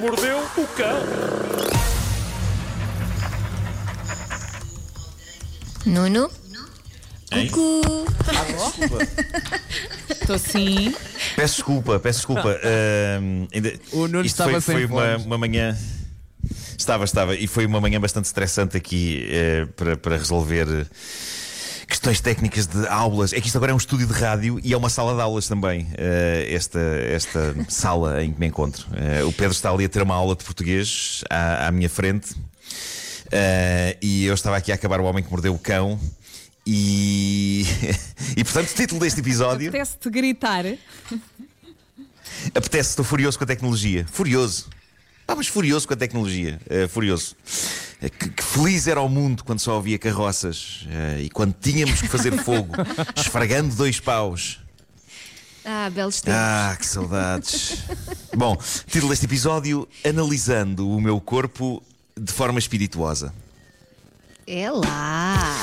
mordeu o cão. Nuno? Hein? Cucu! Estou sim. Peço desculpa, peço desculpa. Ahm, ainda- O Nuno isto estava foi, sem foi uma, uma manhã. Estava, estava. E foi uma manhã bastante estressante aqui eh, para, para resolver eh, questões técnicas de aulas. É que isto agora é um estúdio de rádio e é uma sala de aulas também. eh, esta, esta sala em que me encontro. Eh, o Pedro está ali a ter uma aula de português à, à minha frente. Eh, e eu estava aqui a acabar o homem que mordeu o cão. E, e portanto, o título deste episódio. Apetece-te gritar. Apetece, estou furioso com a tecnologia. Furioso. Ah, mas furioso com a tecnologia. Furioso. Eh, que, que feliz era o mundo quando só havia carroças eh, e quando tínhamos que fazer fogo, esfregando dois paus. Ah, belos tempos. Ah, que saudades. Bom, título deste episódio: Analisando o meu corpo de forma espirituosa. É lá!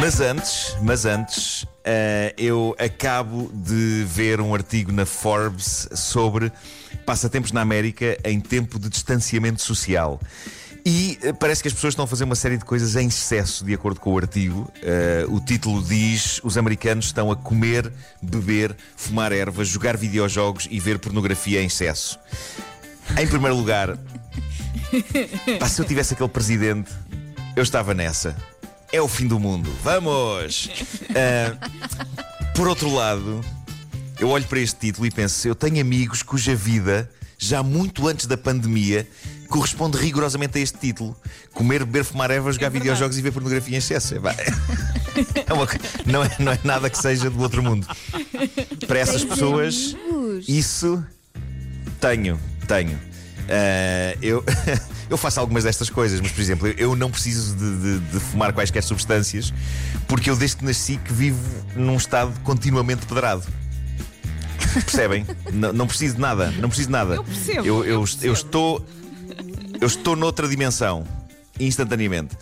Mas antes, mas antes, eh, eu acabo de ver um artigo na Forbes sobre passatempos na América em tempo de distanciamento social. E eh, parece que as pessoas estão a fazer uma série de coisas em excesso, de acordo com o artigo. Eh, o título diz: os americanos estão a comer, beber, fumar ervas, jogar videojogos e ver pornografia em excesso. Em primeiro lugar, pá, se eu tivesse aquele presidente, eu estava nessa. É o fim do mundo. Vamos! Ah, por outro lado, eu olho para este título e penso: eu tenho amigos cuja vida, já muito antes da pandemia, corresponde rigorosamente a este título: comer, beber, fumar ervas, jogar verdade. videojogos e ver pornografia em excesso. É, é uma não, é, não é nada que seja do outro mundo. Para essas pessoas, isso tenho, tenho. Ah, eu, eu faço algumas destas coisas, mas por exemplo, eu- eu não preciso de, de- de fumar quaisquer substâncias porque eu desde que nasci que vivo num estado continuamente pedrado. Percebem? não, não preciso de nada, não preciso de nada. Eu percebo, Eu, eu eu percebo. estou. Eu estou noutra dimensão. Instantaneamente.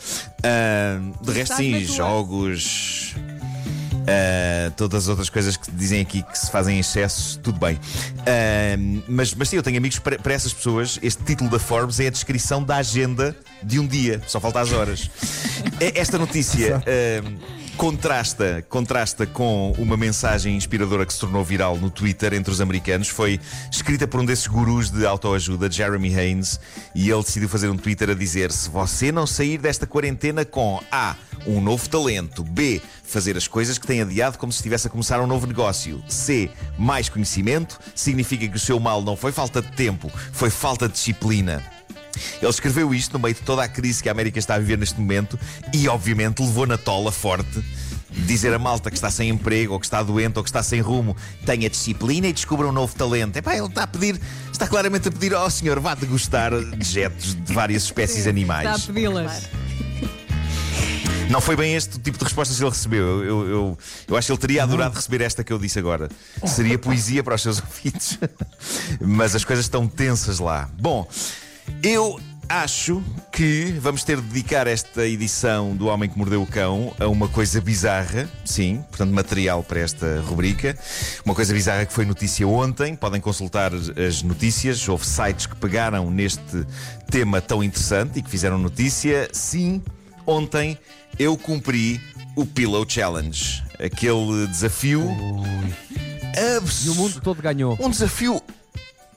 Ah, de resto, Estás sim, jogos. Uh, todas as outras coisas que dizem aqui que se fazem em excesso, tudo bem. Uh, mas, mas sim, eu tenho amigos para, para essas pessoas. Este título da Forbes é a descrição da agenda de um dia, só falta as horas. É- Esta notícia uh, contrasta, contrasta com uma mensagem inspiradora que se tornou viral no Twitter entre os americanos. Foi escrita por um desses gurus de autoajuda, Jeremy Haynes, e ele decidiu fazer um Twitter a dizer: se você não sair desta quarentena com A. Um novo talento. B. Fazer as coisas que tem adiado como se estivesse a começar um novo negócio. C. Mais conhecimento. Significa que o seu mal não foi falta de tempo, foi falta de disciplina. Ele escreveu isto no meio de toda a crise que a América está a viver neste momento e, obviamente, levou na tola forte dizer a malta que está sem emprego, ou que está doente, ou que está sem rumo, tenha disciplina e descubra um novo talento. Epá, ele está a pedir, está claramente a pedir, ó senhor, vá degustar dejetos de várias espécies animais. Está a pedi-las. Não foi bem este o tipo de respostas que ele recebeu. Eu, eu, eu, eu acho que ele teria adorado receber esta que eu disse agora. Seria poesia para os seus ouvidos. Mas as coisas estão tensas lá. Bom, eu acho que vamos ter de dedicar esta edição do Homem que Mordeu o Cão a uma coisa bizarra. Sim, portanto, material para esta rubrica. Uma coisa bizarra que foi notícia ontem. Podem consultar as notícias. Houve sites que pegaram neste tema tão interessante e que fizeram notícia. Sim. Ontem eu cumpri o Pillow Challenge, aquele desafio abs- E o mundo todo ganhou. um desafio.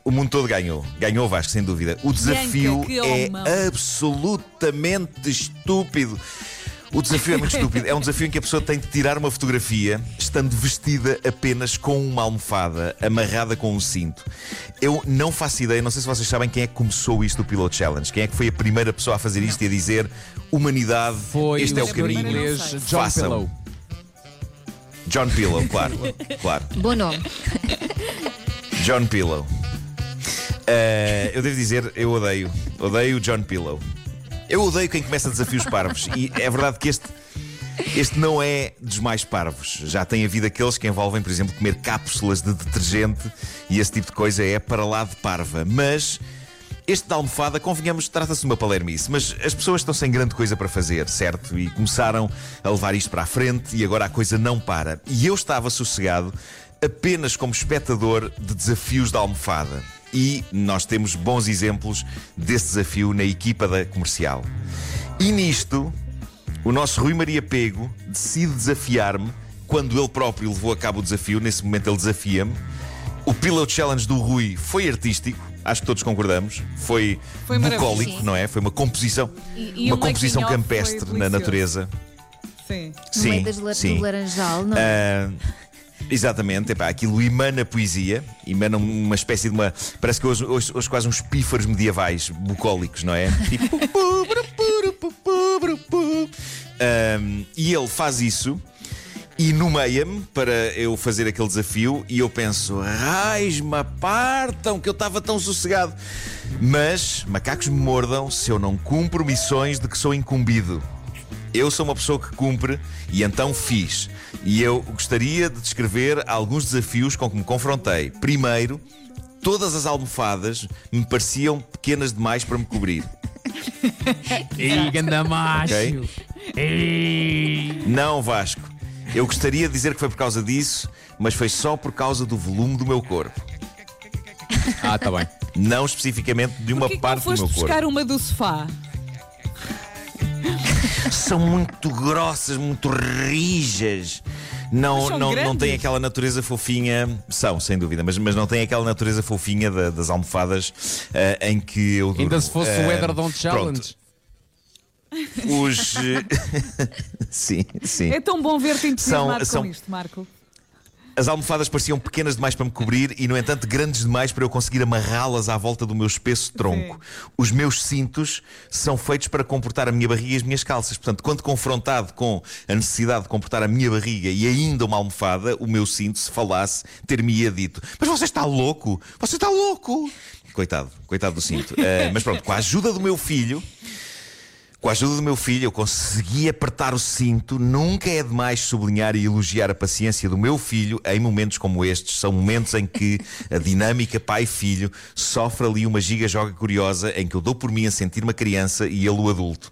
O mundo todo ganhou. Ganhou o Vasco, sem dúvida. O desafio que é absolutamente estúpido. O desafio é muito estúpido. É um desafio em que a pessoa tem de tirar uma fotografia estando vestida apenas com uma almofada amarrada com um cinto. Eu não faço ideia, não sei se vocês sabem quem é que começou isto do Pillow Challenge. Quem é que foi a primeira pessoa a fazer isto e a dizer humanidade, Foi este é o caminho. inglês Não. John Façam. Pillow. John Pillow, claro. claro. Bom nome. John Pillow. Eh, eu devo dizer, eu odeio. Odeio John Pillow. Eu odeio quem começa desafios parvos. E é verdade que este, este não é dos mais parvos. Já tem havido aqueles que envolvem, por exemplo, comer cápsulas de detergente e esse tipo de coisa é para lá de parva. Mas este da almofada, convenhamos, trata-se de uma palermice, mas as pessoas estão sem grande coisa para fazer, certo? E começaram a levar isto para a frente e agora a coisa não para. E eu estava sossegado apenas como espectador de desafios da almofada. E nós temos bons exemplos desse desafio na equipa da comercial. E nisto, o nosso Rui Maria Pego decide desafiar-me quando ele próprio levou a cabo o desafio. Nesse momento, ele desafia-me. O Pillow Challenge do Rui foi artístico, acho que todos concordamos. Foi, Foi bucólico, não é? Foi uma composição, E- e uma composição campestre na natureza. Sim. No sim, meio das sim. do laranjal, não é? Ah, exatamente, epá, aquilo emana poesia, emana uma espécie de uma. Parece que hoje, hoje, hoje quase uns pífaros medievais bucólicos, não é? Tipo. Ahm, e ele faz isso e nomeia-me para eu fazer aquele desafio e eu penso, raios-me apartam que eu estava tão sossegado. Mas macacos me mordam se eu não cumpro missões de que sou incumbido. Eu sou uma pessoa que cumpre e então fiz. E eu gostaria de descrever alguns desafios com que me confrontei. Primeiro, todas as almofadas me pareciam pequenas demais para me cobrir. Ih, ganda macho. Ok. Ei. Não, Vasco. Eu gostaria de dizer que foi por causa disso, mas foi só por causa do volume do meu corpo. Ah, tá bem. Não especificamente de uma Porquê que não parte do foste meu corpo. buscar uma do sofá? São muito grossas, muito rijas. Não, não, não têm aquela natureza fofinha. São, sem dúvida, mas, mas não têm aquela natureza fofinha da- das almofadas eh, em que eu durmo. Ainda se fosse Eh, o Edredon pronto. Challenge. Os. eh, sim, sim. É tão bom ver-te entusiasmado São- com são- isto, Marco. As almofadas pareciam pequenas demais para me cobrir e, no entanto, grandes demais para eu conseguir amarrá-las à volta do meu espesso tronco. Os meus cintos são feitos para comportar a minha barriga e as minhas calças. Portanto, quando confrontado com a necessidade de comportar a minha barriga e ainda uma almofada, o meu cinto, se falasse, ter-me-ia dito: Mas você está louco? Você está louco? Coitado, coitado do cinto. Eh, mas pronto, com a ajuda do meu filho. Com a ajuda do meu filho, eu consegui apertar o cinto. Nunca é demais sublinhar e elogiar a paciência do meu filho em momentos como estes. São momentos em que a dinâmica pai-filho sofre ali uma giga-joga curiosa em que eu dou por mim a sentir uma criança e ele o adulto.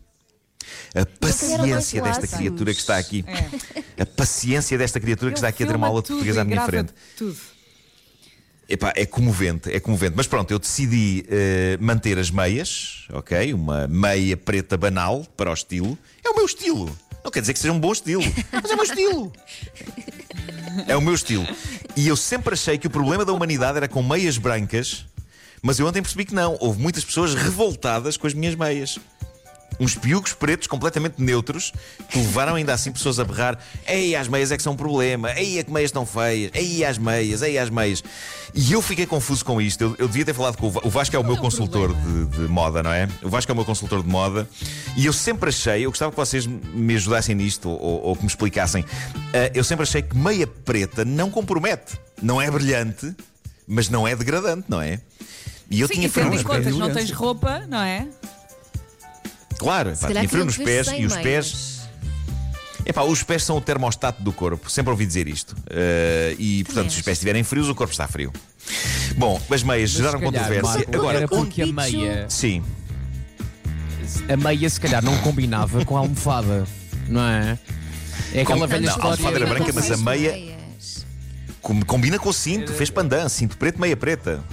A paciência desta criatura que está aqui. É. A paciência desta criatura que está Ele aqui a ter uma aula de português à minha frente. Tudo. Epá, é comovente, é comovente. Mas pronto, eu decidi eh, manter as meias, ok? Uma meia preta banal para o estilo. É o meu estilo. Não quer dizer que seja um bom estilo, mas é o meu estilo. É o meu estilo. E eu sempre achei que o problema da humanidade era com meias brancas, mas eu ontem percebi que não. Houve muitas pessoas revoltadas com as minhas meias. Uns piugos pretos completamente neutros que levaram ainda assim pessoas a berrar: Ei, as meias é que são um problema, ei, é que meias estão feias, ei, as meias, ei, as meias. E eu fiquei confuso com isto. Eu, eu devia ter falado com o, o Vasco, é o meu consultor de, de moda, não é? O Vasco é o meu consultor de moda e eu sempre achei, eu gostava que vocês me ajudassem nisto ou, ou que me explicassem. Ah, eu sempre achei que meia preta não compromete, não é brilhante, mas não é degradante, não é? E eu Sim, tinha e tendo em frio nos conta pés. que não tens roupa, não é? Claro, Se pá, calhar tinha frio nos pés e os pés. Epá, os pés são o termostato do corpo. Sempre ouvi dizer isto. Eh, e, portanto, se os pés estiverem frios, o corpo está frio. Bom, as meias Mas geraram calhar, controvérsia. Marco, Agora, era porque a meia, Sim. a meia se calhar não combinava com a almofada, não é? É aquela Com- velha não, a história. almofada era branca, mas a meia-. Com- Combina com o cinto, fez pandan, cinto preto, meia preta.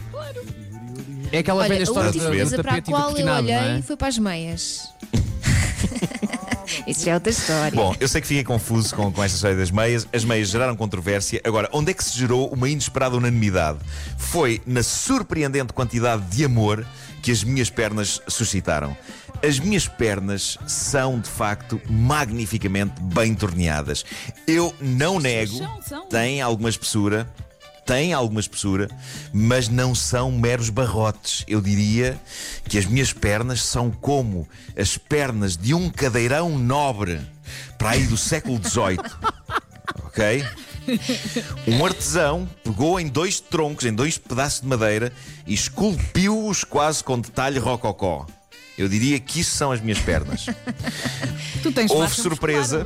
É aquela Olha, velha a história última do coisa para a tapete qual eu não olhei é? foi para as meias. Isso já é outra história. Bom, eu sei que fiquei confuso com, com esta história das meias. As meias geraram controvérsia. Agora, onde é que se gerou uma inesperada unanimidade? Foi na surpreendente quantidade de amor que as minhas pernas suscitaram. As minhas pernas são, de facto, magnificamente bem torneadas. Eu não nego, têm alguma espessura, têm alguma espessura, mas não são meros barrotes. Eu diria que as minhas pernas são como as pernas de um cadeirão nobre para aí do século XVIII. Ok? Um artesão pegou em dois troncos, em dois pedaços de madeira e esculpiu-os quase com detalhe rococó. Eu diria que isso são as minhas pernas. Tu tens Houve surpresa.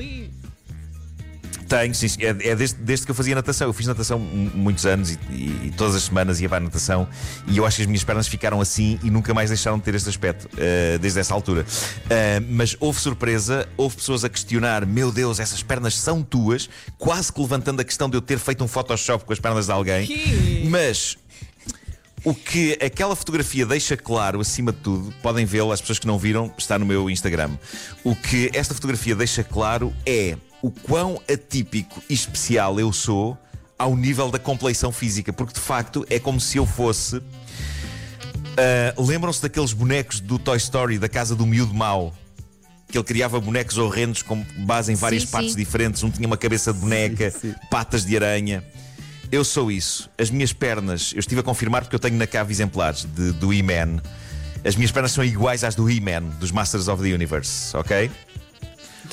Tenho, sim, é, é desde, desde que eu fazia natação. Eu fiz natação muitos anos e, e- e todas as semanas ia para a natação e eu acho que as minhas pernas ficaram assim e nunca mais deixaram de ter este aspecto eh, desde essa altura. Eh, mas houve surpresa, houve pessoas a questionar: meu Deus, essas pernas são tuas, quase que levantando a questão de eu ter feito um Photoshop com as pernas de alguém. Que? Mas O que aquela fotografia deixa claro, acima de tudo, podem vê-la, as pessoas que não viram, está no meu Instagram. O que esta fotografia deixa claro é o quão atípico e especial eu sou ao nível da compleição física, porque de facto é como se eu fosse. Uh, Lembram-se daqueles bonecos do Toy Story, da casa do miúdo mau? Que ele criava bonecos horrendos com base em várias Sim, partes sim. diferentes. Um tinha uma cabeça de boneca, patas de aranha. Eu sou isso. As minhas pernas, eu estive a confirmar porque eu tenho na cave exemplares de, do He-Man. As minhas pernas são iguais às do He-Man, dos Masters of the Universe, ok?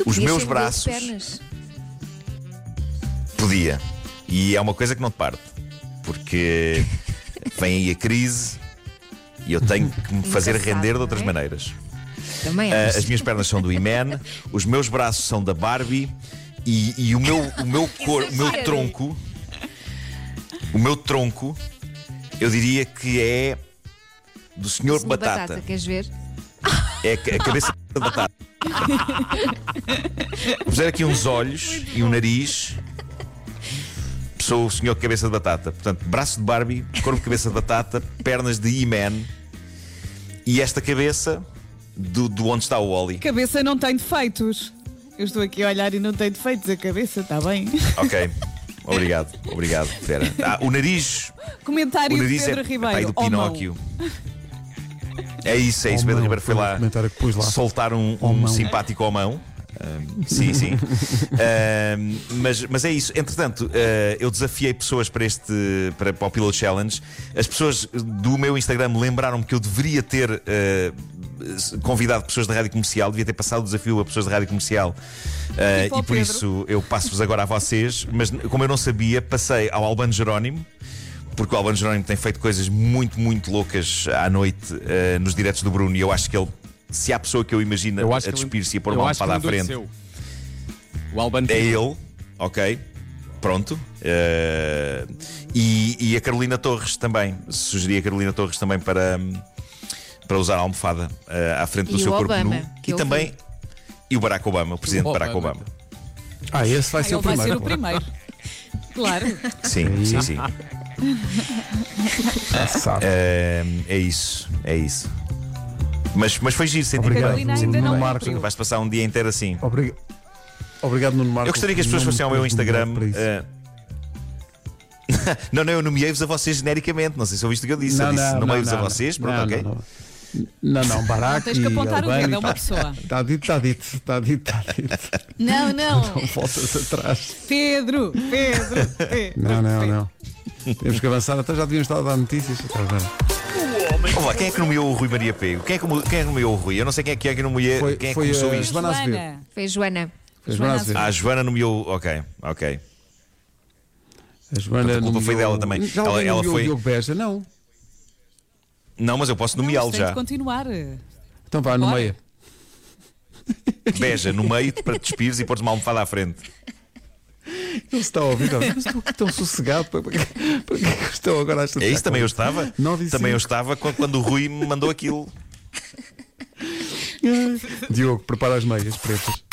Tu Os meus braços- pernas. Podia. E é uma coisa que não te parte. Porque vem aí a crise e eu tenho que me fazer render de outras é? maneiras. Também Ah, acho. as minhas pernas são do He-Man, os meus braços são da Barbie e, e o meu, o meu, cor, o meu tronco, o meu tronco, eu diria que é do Senhor Senhor Batata. Queres ver? É a a cabeça de batata. Vou fazer aqui uns olhos e um nariz. Sou o senhor cabeça de batata. Portanto, braço de Barbie, corpo de cabeça de batata, pernas de He-Man e esta cabeça do, do onde está o Wally. Cabeça não tem defeitos. Eu estou aqui a olhar e não tem defeitos. A cabeça está bem. Ok. Obrigado, obrigado, Vera. Ah, o nariz, Comentário o de nariz Pedro é Ribeiro. pai do Oh, mão. É isso, é isso. Pedro Ribeiro foi lá comentário que pus lá. soltar um, um mão. simpático ao mão. Ahm, sim, sim. Ahm, mas, mas é isso. Entretanto, ah, eu desafiei pessoas para este para, para o Pillow Challenge. As pessoas do meu Instagram lembraram-me que eu deveria ter ah, convidado pessoas da rádio comercial, devia ter passado o desafio a pessoas da rádio comercial. Ah, ao e por Pedro. isso eu passo-vos agora a vocês. Mas como eu não sabia, passei ao Albano Jerónimo. Porque o Albano Jerónimo tem feito coisas muito, muito loucas à noite eh, nos diretos do Bruno. E eu acho que ele, se há pessoa que eu imagino Eu a despir-se e a pôr uma almofada à frente. O Albano é ele, ok? Pronto. Eh, e, e a Carolina Torres também. Sugeri a Carolina Torres também para, para usar a almofada eh, à frente do E seu o corpo Obama, nu. E também. E o Barack Obama, o presidente O Barack Obama. Obama. Ah, esse vai Ah, ser o vai primeiro. ser o primeiro. Claro. Sim, sim, sim. Sabe. Eh, é isso, é isso. Mas, mas foi giro, senti Obrigado, Carolina ainda Nuno não Marcos. cumpriu. Vais passar um dia inteiro assim. Obriga- Obrigado, Nuno Marcos. Eu gostaria que as pessoas Não me fossem ao meu Instagram. lugar para isso. eh, não, não, eu nomeei-vos a vocês genericamente. Não sei se ouviste o que eu disse. eu disse nomeei-vos a vocês. Pronto, não, ok. Não, não. Não, não, Barack Não tens que e apontar o Albano dedo, e é uma tá- pessoa. Está dito, está dito, está dito, está dito. Não, não. Não voltas atrás. Pedro, Pedro, Pedro. Não, não, Pedro. não. Temos que avançar, até já devíamos estar a dar notícias. Está bem. Vamos lá, quem é que nomeou o Rui Maria Pego? Quem é que, quem é que nomeou o Rui? Eu não sei quem é que é que nomeou. Foi- quem é que foi começou a isto? Joana Azevedo. Joana. Foi a Joana. Foi a Joana Azevedo. Ah, a Joana nomeou. Ok, ok. A Joana Portanto, a culpa foi dela também. Já Ela- ela foi- o Diogo Beja? Não. Não, mas eu posso nomeá-lo já. de continuar. Então vá, no meio. Beja, no meio, para te despires e pôres uma almofada à frente. Ele está a ouvir, mas tão sossegado. Para que é que estou agora a É isso, também eu estava. Também eu estava quando o Rui me mandou aquilo. Diogo, prepara as meias pretas.